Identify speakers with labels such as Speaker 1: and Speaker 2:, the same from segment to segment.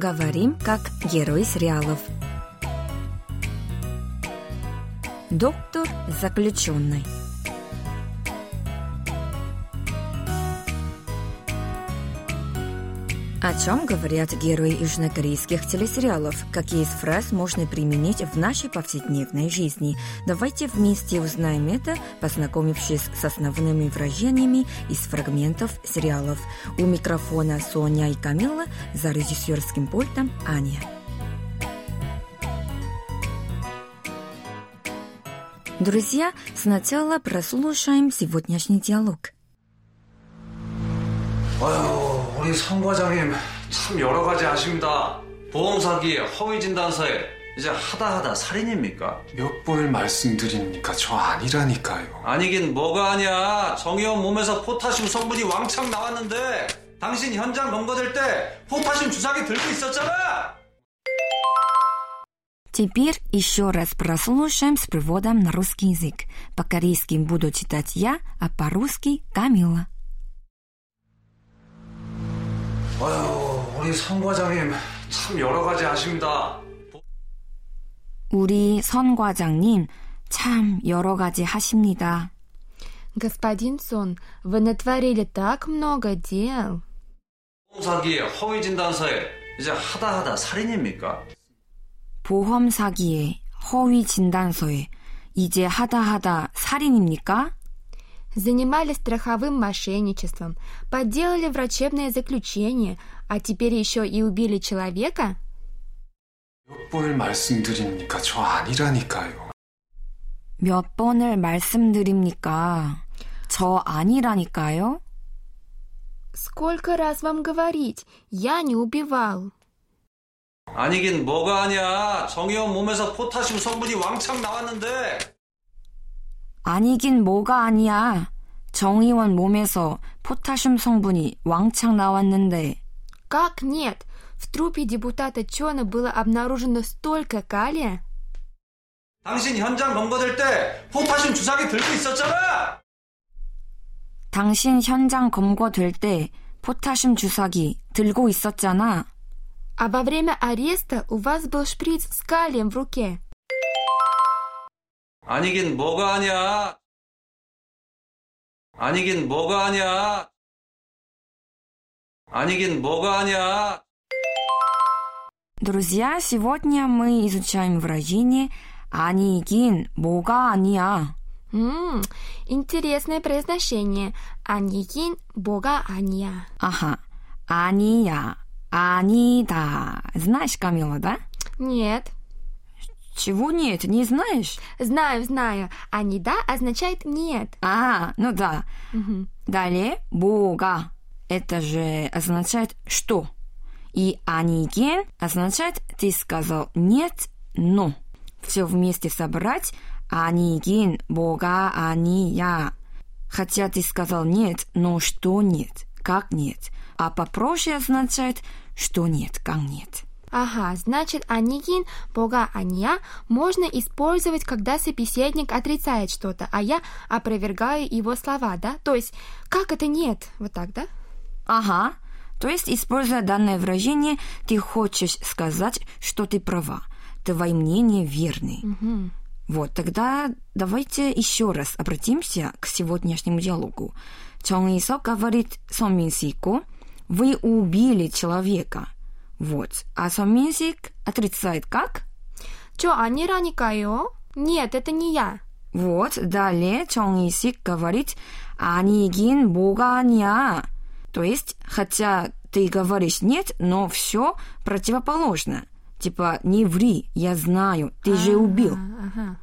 Speaker 1: Говорим как герой сериалов. Доктор заключенный. О чем говорят герои южнокорейских телесериалов? Какие из фраз можно применить в нашей повседневной жизни? Давайте вместе узнаем это, познакомившись с основными выражениями из фрагментов сериалов. У микрофона Соня и Камила, за режиссерским пультом Аня. Друзья, сначала прослушаем сегодняшний диалог.
Speaker 2: 아유, 우리 성 과장님 참 여러 가지 아십니다. 보험 사기, 허위 진단서에 이제 하다 하다 살인입니까?
Speaker 3: 몇 번을 말씀드립니까? 저 아니라니까요.
Speaker 2: 아니긴 뭐가 아니야. 정의원 몸에서 포타슘 성분이 왕창 나왔는데 당신 현장 검거될 때 포타슘 주사기 들고 있었잖아.
Speaker 1: Теперь еще раз прослушаем с переводом на русский язык. По-корейски буду читать я, а по-русски Камила.
Speaker 2: 아유, 우리 성 과장님 참 여러 가지 아십니다.
Speaker 1: 우리 선 과장님 참 여러 가지 하십니다.
Speaker 4: Господин Сон, вы натворили так много дел.
Speaker 2: 보험 사기, 허위 진단서에 이제 하다 하다 살인입니까?
Speaker 1: 보험 사기에 허위 진단서에 이제 하다 하다 살인입니까?
Speaker 4: Занимались страховым мошенничеством, подделали врачебное заключение, а теперь еще и убили человека?
Speaker 3: 몇 번을 말씀드립니까? 저 아니라니까요.
Speaker 1: 몇 번을 말씀드립니까? 저 아니라니까요?
Speaker 4: Сколько раз вам говорить? Я не убивал.
Speaker 2: 아니긴 뭐가 아니야. 정의원 몸에서 포타슘 성분이 왕창 나왔는데
Speaker 1: 아니긴 뭐가 아니야. 정의원 몸에서 포타슘 성분이 왕창 나왔는데
Speaker 4: Как нет? В трупе депутата Чона было обнаружено столько калия.
Speaker 2: 당신 현장 검거될 때 포타슘 주사기 들고 있었잖아.
Speaker 1: 당신 현장 검거될 때 포타슘 주사기 들고 있었잖아.
Speaker 4: А во время ареста у вас был шприц с калием в руке.
Speaker 2: 아니긴 뭐가 아니야. 아니긴 뭐가 아니야. 아니긴 뭐가 아니야.
Speaker 1: Друзья, сегодня мы изучаем выражение «아니긴 뭐가 아니야».
Speaker 4: М, интересное произношение. Аньин бога Анья.
Speaker 1: Ага, 아니야, 아니다. Знаешь, Камила, да?
Speaker 4: Нет.
Speaker 1: Чего нет, не знаешь?
Speaker 4: Знаю, знаю. А не да означает нет.
Speaker 1: А, ну да.
Speaker 4: Угу.
Speaker 1: Далее бога. Это же означает что? И аниген означает ты сказал нет, но. Все вместе собрать аниген, бога, ания. Хотя ты сказал нет, но что нет, как нет. А попроще означает что нет, как нет.
Speaker 4: Ага, значит, анигин, бога Анья, можно использовать, когда собеседник отрицает что-то, а я опровергаю его слова, да? То есть, как это нет? Вот так, да?
Speaker 1: Ага. То есть, используя данное выражение, ты хочешь сказать, что ты права. Твои мнения верны.
Speaker 4: Мгм.
Speaker 1: Вот, тогда давайте еще раз обратимся к сегодняшнему диалогу. Чонгисок говорит Сонминсику, вы убили человека. Вот. А Сонминсик отрицает как?
Speaker 4: Чё, 아니라니까요? Нет, это не я.
Speaker 1: Вот, далее Чонгисик говорит, 아니긴 뭐가 아니야. То есть, хотя ты говоришь нет, но все противоположно. Типа, не ври, я знаю, ты же убил.
Speaker 4: А, Ага.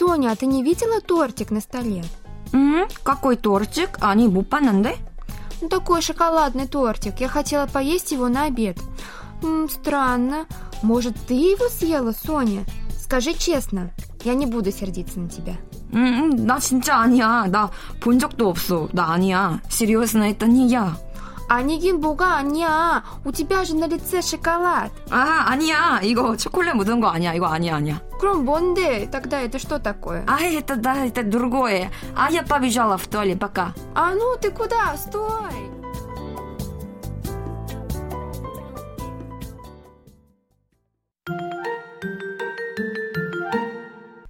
Speaker 4: Соня, а ты не видела тортик на столе?
Speaker 1: 음, какой тортик? 아니, 못 봤는데?
Speaker 4: Ну, такой шоколадный тортик. Я хотела поесть его на обед. М, странно. Может, ты его съела, Соня? Скажи честно. Я не буду сердиться на тебя.
Speaker 1: 음, 나 진짜 아니야. 나 본 적도 없어. 나 아니야. серьезно, это не я.
Speaker 4: 아니긴 뭐가 아니야. У тебя же на лице шоколад.
Speaker 1: 아, 아니야. 이거 초콜릿 묻은 거 아니야. 이거 아니야, 아니야.
Speaker 4: 그럼 뭔데? Тогда это что такое?
Speaker 1: А, это, да, это другое. А я побежала в туалет, пока.
Speaker 4: А ну ты куда? Стой!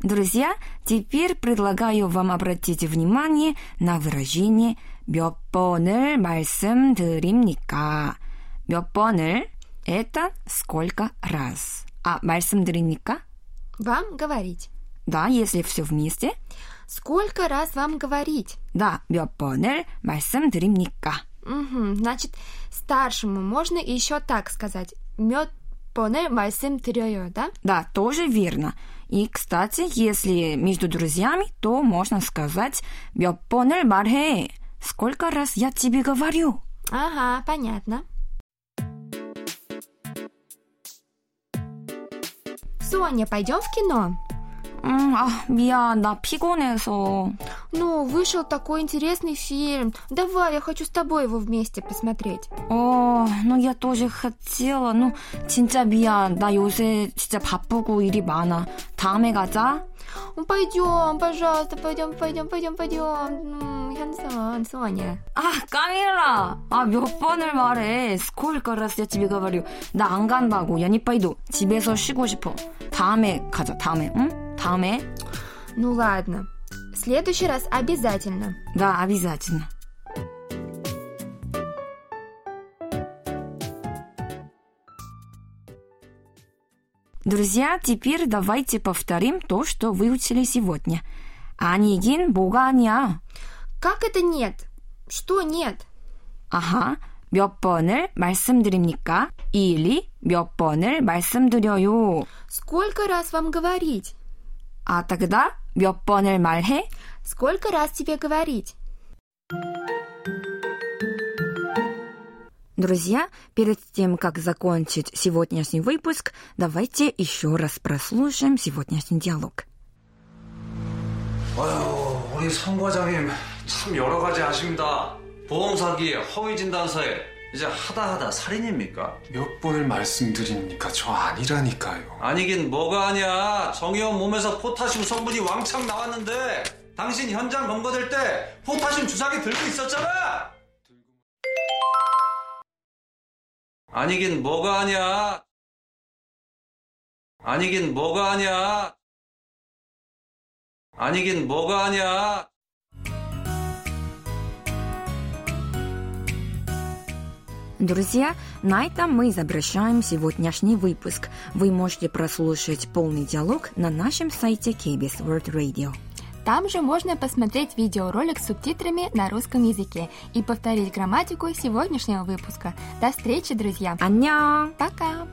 Speaker 1: Друзья, теперь предлагаю вам обратить внимание на выражение 몇 번을 말씀드립니까? 몇 번을 это сколько раз. А 말씀드립니까?
Speaker 4: Вам говорить.
Speaker 1: Да, если все вместе.
Speaker 4: Сколько раз вам говорить?
Speaker 1: Да, 몇 번을 말씀드립니까?
Speaker 4: Мгм, значит, старшему можно еще так сказать. 몇 번을 말씀드려요, да?
Speaker 1: Да, тоже верно. И, кстати, если между друзьями, то можно сказать 몇 번을 말해. Сколько раз я тебе говорю?
Speaker 4: Ага, понятно. Соня, пойдем в кино?
Speaker 1: 음, 아, 미안. 나 피곤해서.
Speaker 4: Ну, вышел такой интересный фильм. Давай, я хочу с тобой его вместе посмотреть.
Speaker 1: 어, ну я тоже хотела. ну 진짜 미안. 나 요새 진짜 바쁘고 일이 많아. 다음에 가자.
Speaker 4: Ну, пойдем, пожалуйста, пойдем, пойдем, пойдем, пойдем. 현선, Соня.
Speaker 1: 아, 까밀라. 아, 몇 번을 말해. сколько раз я тебе говорю. 나 안 간다고. я не пойду. 집에서 쉬고 싶어. 다음에 가자. 다음에. 응? 다음에.
Speaker 4: Ну ладно. В следующий раз обязательно.
Speaker 1: Да, обязательно. Друзья, теперь давайте повторим то, что выучили сегодня. 아니긴 뭐가 아니야.
Speaker 4: Как это нет? Что нет?
Speaker 1: 아하, 몇 번을 말씀드립니까? или 몇 번을 말씀드려요.
Speaker 4: Сколько раз вам говорить?
Speaker 1: 아, тогда 몇 번을 말해?
Speaker 4: Сколько раз тебе говорить?
Speaker 1: Друзья, перед тем, как закончить сегодняшний выпуск, давайте еще раз прослушаем сегодняшний диалог.
Speaker 2: 아유, 우리 성 과장님 참 여러 가지 하십니다. 보험 사기, 허위 진단서에 이제 하다 하다 살인입니까?
Speaker 3: 몇 번을 말씀드립니까? 저 아니라니까요.
Speaker 2: 아니긴 뭐가 아니야. 정의원 몸에서 포타슘 성분이 왕창 나왔는데 당신 현장 검거될 때 포타슘 주사기 들고 있었잖아. 아니긴 뭐가 아니야. 아니긴 뭐가 아니야. 아니긴 뭐가 아니야.
Speaker 1: Друзья, на этом мы завершаем сегодняшний выпуск. Вы можете прослушать полный диалог на нашем сайте KBS World Radio.
Speaker 4: Там же можно посмотреть видеоролик с субтитрами на русском языке и повторить грамматику сегодняшнего выпуска. До встречи, друзья!
Speaker 1: 안녕!
Speaker 4: Пока!